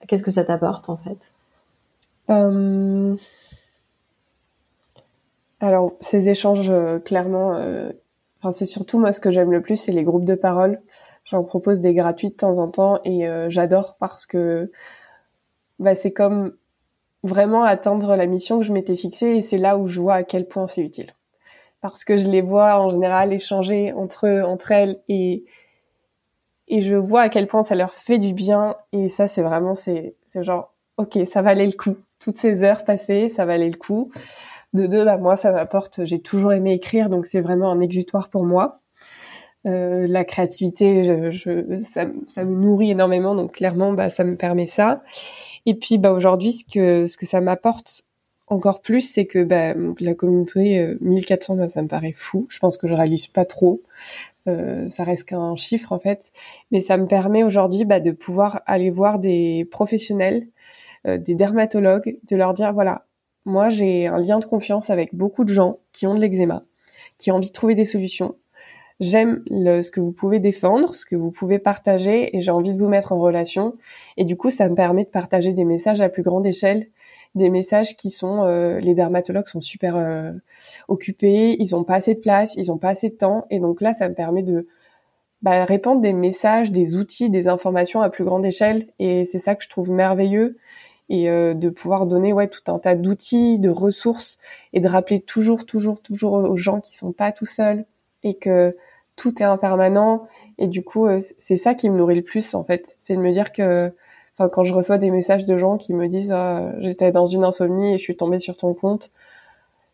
qu'est-ce que ça t'apporte en fait? Alors ces échanges, clairement Enfin, c'est surtout moi ce que j'aime le plus, c'est les groupes de parole. J'en propose des gratuits de temps en temps et euh, j'adore parce que bah, c'est comme vraiment atteindre la mission que je m'étais fixée et c'est là où je vois à quel point c'est utile. Parce que je les vois en général échanger entre eux, entre elles et et je vois à quel point ça leur fait du bien et ça c'est vraiment c'est c'est genre ok ça valait le coup toutes ces heures passées ça valait le coup de deux, bah, moi, ça m'apporte. J'ai toujours aimé écrire, donc c'est vraiment un exutoire pour moi. Euh, la créativité, je, ça, ça, me nourrit énormément, donc clairement, bah, ça me permet ça. Et puis, bah, aujourd'hui, ce que, ce que ça m'apporte encore plus, c'est que bah, la communauté 1400, euh, bah, ça me paraît fou. Je pense que je réalise pas trop. Euh, ça reste qu'un chiffre en fait, mais ça me permet aujourd'hui bah, de pouvoir aller voir des professionnels, euh, des dermatologues, de leur dire voilà, moi, j'ai un lien de confiance avec beaucoup de gens qui ont de l'eczéma, qui ont envie de trouver des solutions. J'aime ce que vous pouvez défendre, ce que vous pouvez partager, et j'ai envie de vous mettre en relation. Et du coup, ça me permet de partager des messages à plus grande échelle, des messages qui sont euh, les dermatologues sont super euh, occupés, ils ont pas assez de place, ils ont pas assez de temps, et donc là, ça me permet de bah, répandre des messages, des outils, des informations à plus grande échelle. Et c'est ça que je trouve merveilleux. Et euh, de pouvoir donner ouais tout un tas d'outils, de ressources, et de rappeler toujours, toujours, toujours aux gens qui sont pas tout seuls et que tout est impermanent. Et du coup, c'est ça qui me nourrit le plus en fait, c'est de me dire que, enfin, quand je reçois des messages de gens qui me disent ah, j'étais dans une insomnie et je suis tombée sur ton compte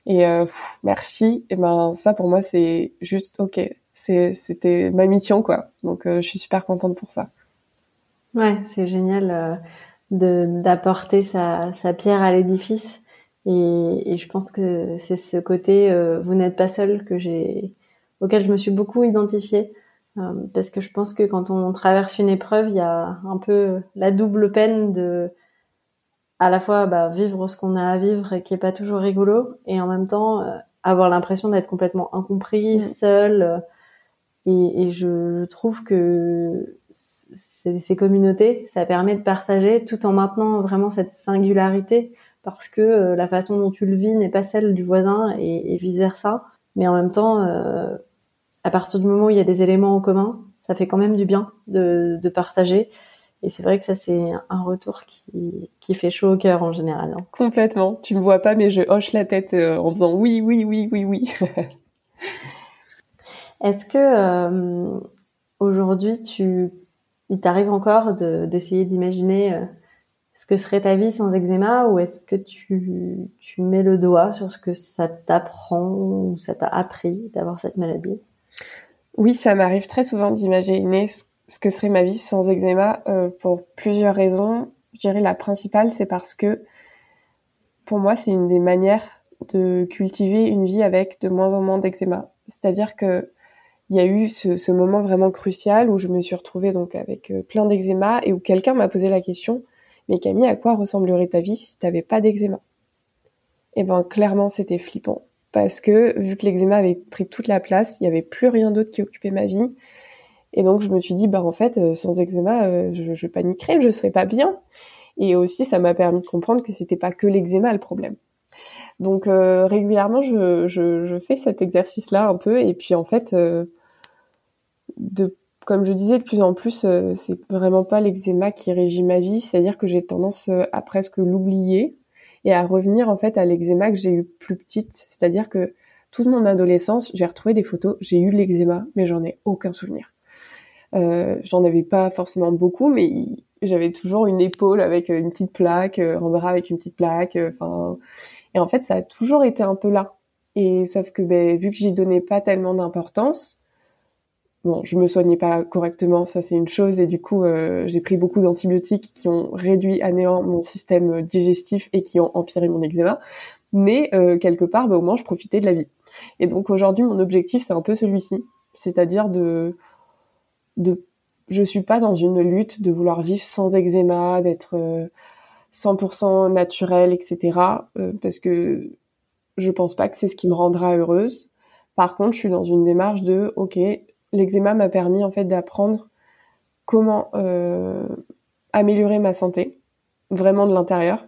et euh, merci, et ben ça pour moi c'est juste ok, c'était ma mission quoi. Donc euh, je suis super contente pour ça. Ouais, c'est génial euh, de d'apporter sa, sa pierre à l'édifice et, et, je pense que c'est ce côté euh, vous n'êtes pas seul que j'ai auquel je me suis beaucoup identifiée parce que je pense que quand on traverse une épreuve, il y a un peu la double peine de à la fois bah, vivre ce qu'on a à vivre et qui est pas toujours rigolo et en même temps avoir l'impression d'être complètement incompris, mmh. seul et, et je trouve que ces, communautés, ça permet de partager tout en maintenant vraiment cette singularité parce que euh, la façon dont tu le vis n'est pas celle du voisin et, et vice versa. Mais en même temps, euh, à partir du moment où il y a des éléments en commun, ça fait quand même du bien de, de partager. Et c'est vrai que ça, c'est un retour qui, qui fait chaud au cœur en général. Hein. Complètement. Tu me vois pas, mais je hoche la tête euh, en faisant oui, oui, oui, oui, oui. Est-ce que euh, aujourd'hui, tu, il t'arrive encore d'essayer d'imaginer euh, ce que serait ta vie sans eczéma ou est-ce que tu, tu mets le doigt sur ce que ça t'apprend ou ça t'a appris d'avoir cette maladie? Oui, ça m'arrive très souvent d'imaginer ce que serait ma vie sans eczéma euh, pour plusieurs raisons. Je dirais la principale, c'est parce que pour moi, c'est une des manières de cultiver une vie avec de moins en moins d'eczéma. C'est-à-dire que il y a eu ce, moment vraiment crucial où je me suis retrouvée donc avec euh, plein d'eczéma et où quelqu'un m'a posé la question mais Camille à quoi ressemblerait ta vie si tu n'avais pas d'eczéma? Et eh ben clairement c'était flippant parce que vu que l'eczéma avait pris toute la place, il y avait plus rien d'autre qui occupait ma vie. Et donc je me suis dit bah en fait euh, sans eczéma euh, je, je paniquerais, je serais pas bien. Et aussi ça m'a permis de comprendre que c'était pas que l'eczéma le problème. Donc euh, régulièrement, je, fais cet exercice-là un peu, et puis en fait, comme je disais, de plus en plus, c'est vraiment pas l'eczéma qui régit ma vie, c'est-à-dire que j'ai tendance à presque l'oublier et à revenir en fait à l'eczéma que j'ai eu plus petite, c'est-à-dire que toute mon adolescence, j'ai retrouvé des photos, j'ai eu l'eczéma, mais j'en ai aucun souvenir. Euh, j'en avais pas forcément beaucoup, mais j'avais toujours une épaule avec une petite plaque, un bras avec une petite plaque, enfin. Et en fait, ça a toujours été un peu là. Et sauf que ben, vu que j'y donnais pas tellement d'importance, bon, je me soignais pas correctement, ça c'est une chose, et du coup euh, j'ai pris beaucoup d'antibiotiques qui ont réduit à néant mon système digestif et qui ont empiré mon eczéma. Mais euh, quelque part, ben, au moins je profitais de la vie. Et donc aujourd'hui, mon objectif c'est un peu celui-ci, c'est-à-dire de de je suis pas dans une lutte de vouloir vivre sans eczéma, d'être euh, 100% naturel, etc. Euh, parce que je pense pas que c'est ce qui me rendra heureuse. Par contre, je suis dans une démarche de, ok, l'eczéma m'a permis en fait d'apprendre comment euh, améliorer ma santé, vraiment de l'intérieur.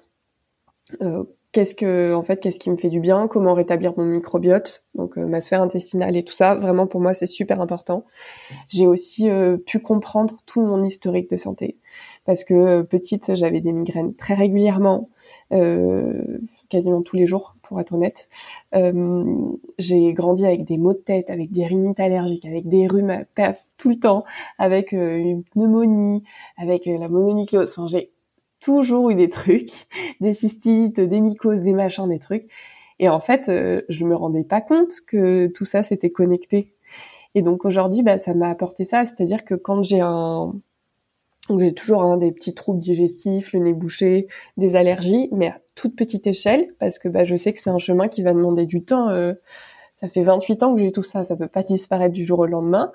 Euh, qu'est-ce que, en fait, qu'est-ce qui me fait du bien, comment rétablir mon microbiote, donc ma sphère intestinale et tout ça. Vraiment pour moi, c'est super important. J'ai aussi pu comprendre tout mon historique de santé parce que euh, petite, j'avais des migraines très régulièrement, euh, quasiment tous les jours, pour être honnête. Euh, j'ai grandi avec des maux de tête, avec des rhinites allergiques, avec des rhumes tout le temps, avec euh, une pneumonie, avec la mononucléose. Enfin, j'ai toujours eu des trucs, des cystites, des mycoses, des machins, des trucs. Et en fait, je me rendais pas compte que tout ça s'était connecté. Et donc aujourd'hui, bah, ça m'a apporté ça, c'est-à-dire que quand j'ai un, donc j'ai toujours hein, des petits troubles digestifs, le nez bouché, des allergies, mais à toute petite échelle, parce que bah, je sais que c'est un chemin qui va demander du temps. Euh, ça fait 28 ans que j'ai tout ça, ça peut pas disparaître du jour au lendemain.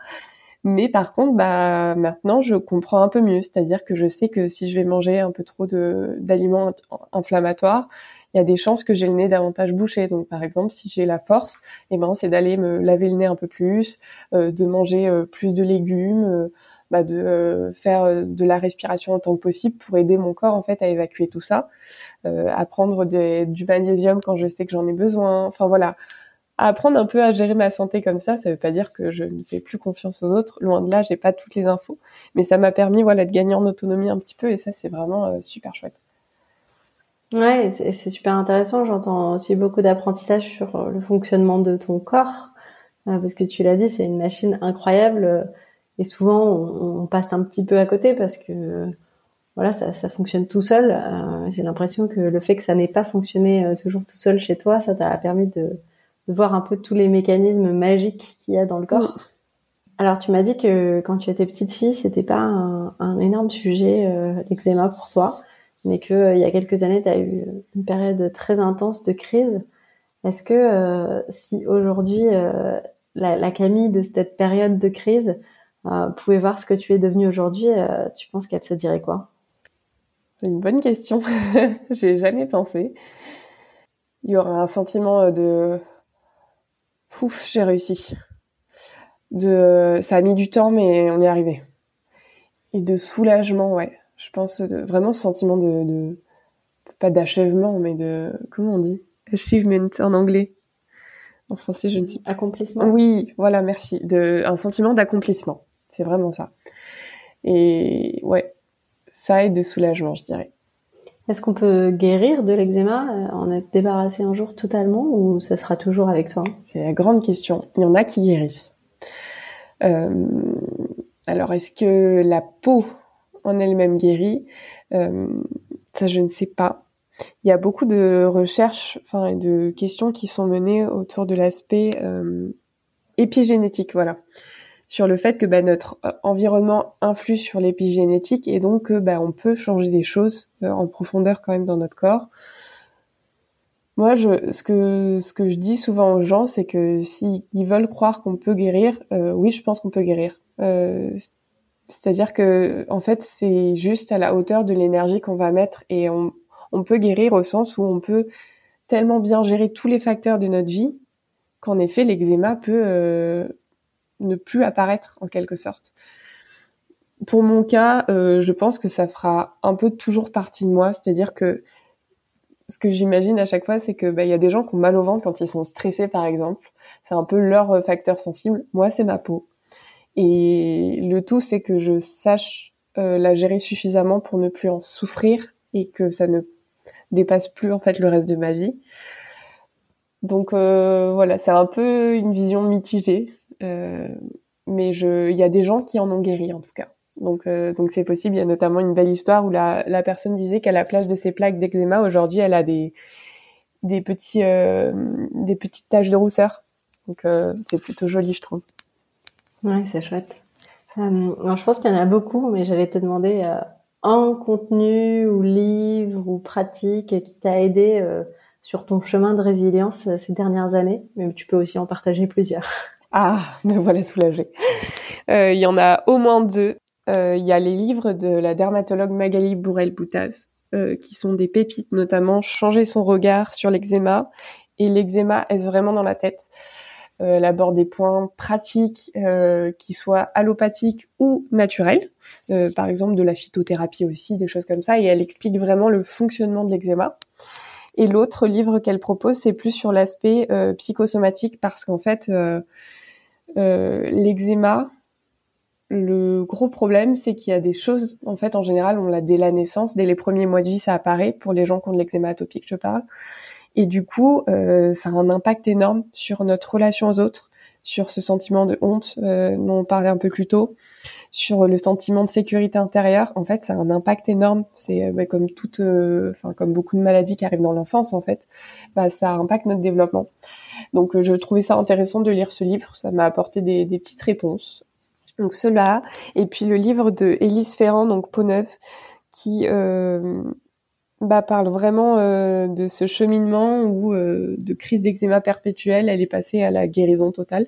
Mais par contre, bah maintenant, je comprends un peu mieux. C'est-à-dire que je sais que si je vais manger un peu trop d'aliments inflammatoires, il y a des chances que j'ai le nez davantage bouché. Donc, par exemple, si j'ai la force, eh ben, c'est d'aller me laver le nez un peu plus, euh, de manger euh, plus de légumes, bah, de euh, faire euh, de la respiration autant que possible pour aider mon corps en fait à évacuer tout ça, euh, à prendre du magnésium quand je sais que j'en ai besoin. Enfin voilà, apprendre un peu à gérer ma santé comme ça. Ça veut pas dire que je ne fais plus confiance aux autres. Loin de là, j'ai pas toutes les infos, mais ça m'a permis voilà de gagner en autonomie un petit peu et ça c'est vraiment super chouette. Ouais, c'est super intéressant. J'entends aussi beaucoup d'apprentissage sur le fonctionnement de ton corps, parce que tu l'as dit, c'est une machine incroyable et souvent on, passe un petit peu à côté parce que voilà, ça, ça fonctionne tout seul. J'ai l'impression que le fait que ça n'ait pas fonctionné toujours tout seul chez toi, ça t'a permis de, de voir un peu tous les mécanismes magiques qu'il y a dans le corps. Alors tu m'as dit que quand tu étais petite fille, c'était pas un, énorme sujet euh, l'eczéma pour toi, mais que euh, il y a quelques années, tu as eu une période très intense de crise. Est-ce que euh, si aujourd'hui la, Camille de cette période de crise pouvait voir ce que tu es devenue aujourd'hui, tu penses qu'elle se dirait quoi? C'est une bonne question. J'ai jamais pensé. Il y aurait un sentiment de Fouf, j'ai réussi. De, ça a mis du temps, mais on y est arrivé. Et de soulagement, ouais. Je pense de, vraiment ce sentiment de, de pas d'achèvement, mais de, comment on dit? Achievement en anglais. En français, je ne sais pas. Accomplissement. Oui, voilà, merci. De, un sentiment d'accomplissement. C'est vraiment ça. Et ouais, ça aide de soulagement, je dirais. Est-ce qu'on peut guérir de l'eczéma, euh, en être débarrassé un jour totalement ou ça sera toujours avec toi? C'est la grande question. Il y en a qui guérissent. Euh, alors, est-ce que la peau en elle-même guérit? Euh, Ça, je ne sais pas. Il y a beaucoup de recherches, enfin, et de questions qui sont menées autour de l'aspect épigénétique, voilà sur le fait que bah, notre euh, environnement influe sur l'épigénétique et donc bah, on peut changer des choses euh, en profondeur quand même dans notre corps. Moi, ce que que je dis souvent aux gens, c'est que s'ils veulent croire qu'on peut guérir, euh, oui, je pense qu'on peut guérir. C'est-à-dire que en fait, c'est juste à la hauteur de l'énergie qu'on va mettre et on, on peut guérir au sens où on peut tellement bien gérer tous les facteurs de notre vie qu'en effet, l'eczéma peut ne plus apparaître en quelque sorte. Pour mon cas, euh, je pense que ça fera un peu toujours partie de moi, c'est-à-dire que ce que j'imagine à chaque fois, c'est que bah, il y a des gens qui ont mal au ventre quand ils sont stressés, par exemple. C'est un peu leur euh, facteur sensible. Moi, c'est ma peau. Et le tout, c'est que je sache euh, la gérer suffisamment pour ne plus en souffrir et que ça ne dépasse plus en fait le reste de ma vie. Donc voilà, c'est un peu une vision mitigée. Euh, mais il y a des gens qui en ont guéri en tout cas. Donc, euh, donc c'est possible. Il y a notamment une belle histoire où la, la personne disait qu'à la place de ses plaques d'eczéma, aujourd'hui, elle a des des petits euh, des petites taches de rousseur. Donc c'est plutôt joli, je trouve. Ouais, c'est chouette. alors, je pense qu'il y en a beaucoup, mais j'allais te demander un contenu ou livre ou pratique qui t'a aidé sur ton chemin de résilience ces dernières années. Mais tu peux aussi en partager plusieurs. Ah, me voilà soulagée. Euh, il y en a au moins deux. Euh, il y a les livres de la dermatologue Magali Bourrel-Boutaz, euh, qui sont des pépites, notamment Changer son regard sur l'eczéma. Et l'eczéma est vraiment dans la tête? elle aborde des points pratiques, qui soient allopathiques ou naturels. par exemple, de la phytothérapie aussi, des choses comme ça. Et elle explique vraiment le fonctionnement de l'eczéma. Et l'autre livre qu'elle propose, c'est plus sur l'aspect psychosomatique parce qu'en fait, euh, l'eczéma, le gros problème, c'est qu'il y a des choses, en fait, en général, on l'a dès la naissance, dès les premiers mois de vie, ça apparaît pour les gens qui ont de l'eczéma atopique, je parle. Et du coup, euh, ça a un impact énorme sur notre relation aux autres, sur ce sentiment de honte euh, dont on parlait un peu plus tôt, sur le sentiment de sécurité intérieure. En fait, ça a un impact énorme. C'est euh, bah, comme toute, euh, enfin comme beaucoup de maladies qui arrivent dans l'enfance, en fait, bah, ça impacte notre développement. Donc, je trouvais ça intéressant de lire ce livre. Ça m'a apporté des, des petites réponses. Donc cela, et puis le livre de Élise Ferrand, donc Peau neuve, qui euh, bah, parle vraiment euh, de ce cheminement où euh, de crise d'eczéma perpétuelle, elle est passée à la guérison totale.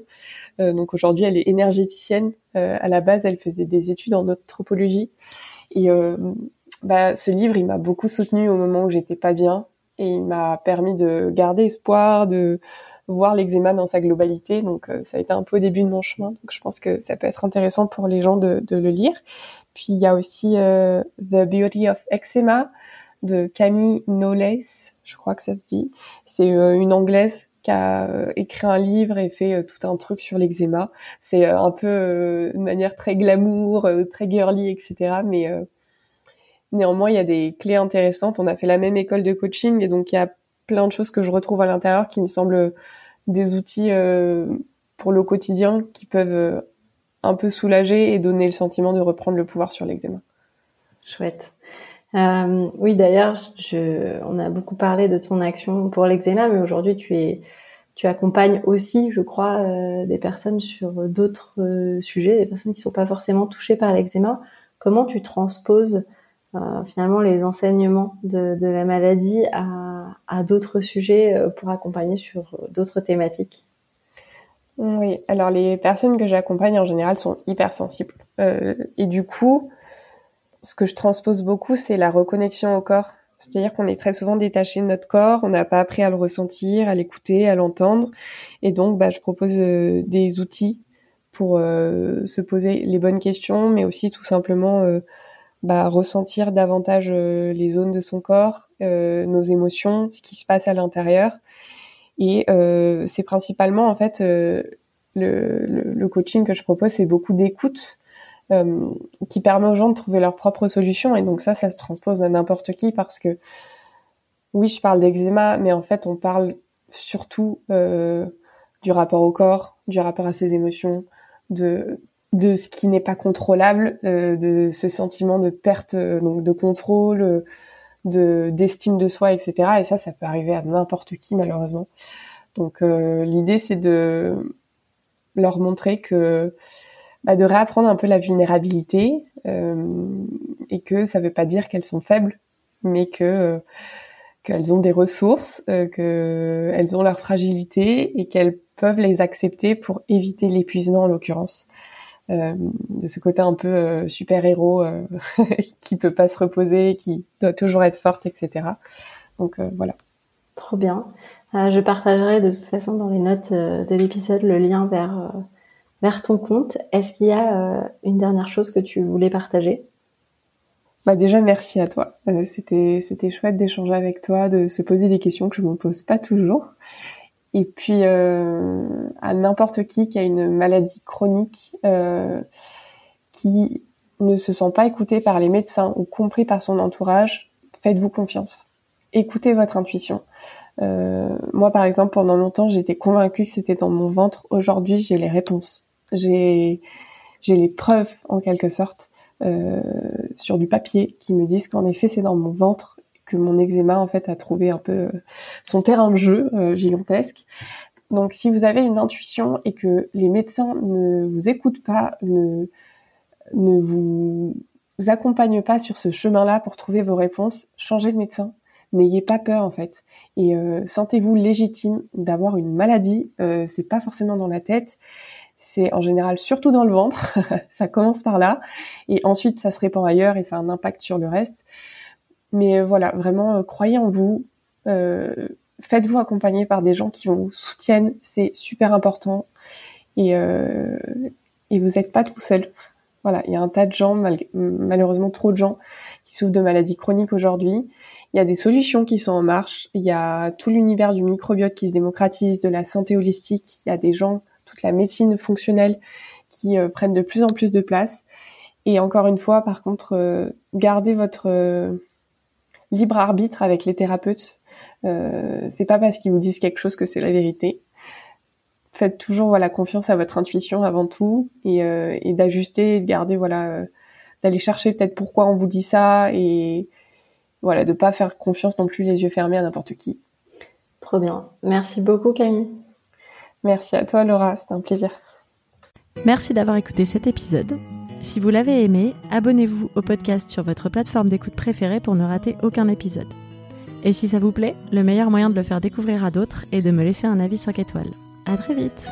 Euh, donc aujourd'hui, elle est énergéticienne. à la base, elle faisait des études en anthropologie. Et bah, ce livre, il m'a beaucoup soutenue au moment où j'étais pas bien, et il m'a permis de garder espoir, de voir l'eczéma dans sa globalité. Donc ça a été un peu au début de mon chemin. Donc je pense que ça peut être intéressant pour les gens de, de le lire. Puis il y a aussi The Beauty of Eczema de Camille Knowles, je crois que ça se dit. C'est euh, une anglaise qui a écrit un livre et fait tout un truc sur l'eczéma. C'est un peu de manière très glamour, très girly, etc. Mais néanmoins, il y a des clés intéressantes. On a fait la même école de coaching et donc il y a plein de choses que je retrouve à l'intérieur qui me semblent des outils pour le quotidien qui peuvent un peu soulager et donner le sentiment de reprendre le pouvoir sur l'eczéma. Chouette. Euh, oui, d'ailleurs, on a beaucoup parlé de ton action pour l'eczéma, mais aujourd'hui, tu es, tu accompagnes aussi, je crois, euh, des personnes sur d'autres euh, sujets, des personnes qui sont pas forcément touchées par l'eczéma. Comment tu transposes finalement les enseignements de, la maladie à, à d'autres sujets pour accompagner sur d'autres thématiques? Oui, alors les personnes que j'accompagne en général sont hypersensibles. et du coup, ce que je transpose beaucoup, c'est la reconnexion au corps. C'est-à-dire qu'on est très souvent détaché de notre corps, on n'a pas appris à le ressentir, à l'écouter, à l'entendre. Et donc, bah, je propose euh, des outils pour euh, se poser les bonnes questions, mais aussi tout simplement euh, bah, ressentir davantage les zones de son corps, nos émotions, ce qui se passe à l'intérieur. Et c'est principalement en fait le, le, coaching que je propose, c'est beaucoup d'écoute euh, qui permet aux gens de trouver leur propre solution. Et donc ça, ça se transpose à n'importe qui parce que oui, je parle d'eczéma, mais en fait, on parle surtout euh, du rapport au corps, du rapport à ses émotions, de de ce qui n'est pas contrôlable, euh, de ce sentiment de perte donc de contrôle, de d'estime de soi, etc. Et ça, ça peut arriver à n'importe qui malheureusement. Donc l'idée, c'est de leur montrer que bah, de réapprendre un peu la vulnérabilité euh, et que ça ne veut pas dire qu'elles sont faibles, mais que euh, qu'elles ont des ressources, euh, qu'elles ont leur fragilité et qu'elles peuvent les accepter pour éviter l'épuisement en l'occurrence. De ce côté un peu euh, super héros qui peut pas se reposer, qui doit toujours être forte, etc. Donc voilà. Trop bien. je partagerai de toute façon dans les notes de l'épisode le lien vers vers ton compte. Est-ce qu'il y a euh, une dernière chose que tu voulais partager? Bah déjà merci à toi. Euh, c'était c'était chouette d'échanger avec toi, de se poser des questions que je me pose pas toujours. Et puis euh, à n'importe qui qui a une maladie chronique, qui ne se sent pas écouté par les médecins ou compris par son entourage, faites-vous confiance. Écoutez votre intuition. moi, par exemple, pendant longtemps, j'étais convaincue que c'était dans mon ventre. Aujourd'hui, j'ai les réponses j'ai j'ai les preuves en quelque sorte euh, sur du papier qui me disent qu'en effet c'est dans mon ventre que mon eczéma en fait a trouvé un peu euh, son terrain de jeu euh, gigantesque. Donc si vous avez une intuition et que les médecins ne vous écoutent pas, ne ne vous accompagnent pas sur ce chemin-là pour trouver vos réponses, changez de médecin. N'ayez pas peur en fait et sentez-vous légitime d'avoir une maladie. C'est pas forcément dans la tête c'est en général surtout dans le ventre. ça commence par là et ensuite ça se répand ailleurs et ça a un impact sur le reste. Mais euh, voilà, vraiment euh, croyez en vous. Euh, faites-vous accompagner par des gens qui vous soutiennent, c'est super important. Et, et vous n'êtes pas tout seul. Voilà, il y a un tas de gens, malheureusement trop de gens, qui souffrent de maladies chroniques aujourd'hui. Il y a des solutions qui sont en marche. Il y a tout l'univers du microbiote qui se démocratise, de la santé holistique. Il y a des gens toute la médecine fonctionnelle qui euh, prennent de plus en plus de place. Et encore une fois, par contre, euh, gardez votre euh, libre arbitre avec les thérapeutes. c'est pas parce qu'ils vous disent quelque chose que c'est la vérité. Faites toujours voilà confiance à votre intuition avant tout et, et d'ajuster, de garder voilà, d'aller chercher peut-être pourquoi on vous dit ça et voilà de pas faire confiance non plus les yeux fermés à n'importe qui. Trop bien. Merci beaucoup Camille. Merci à toi Laura, c'était un plaisir. Merci d'avoir écouté cet épisode. Si vous l'avez aimé, abonnez-vous au podcast sur votre plateforme d'écoute préférée pour ne rater aucun épisode. Et si ça vous plaît, le meilleur moyen de le faire découvrir à d'autres est de me laisser un avis 5 étoiles. À très vite!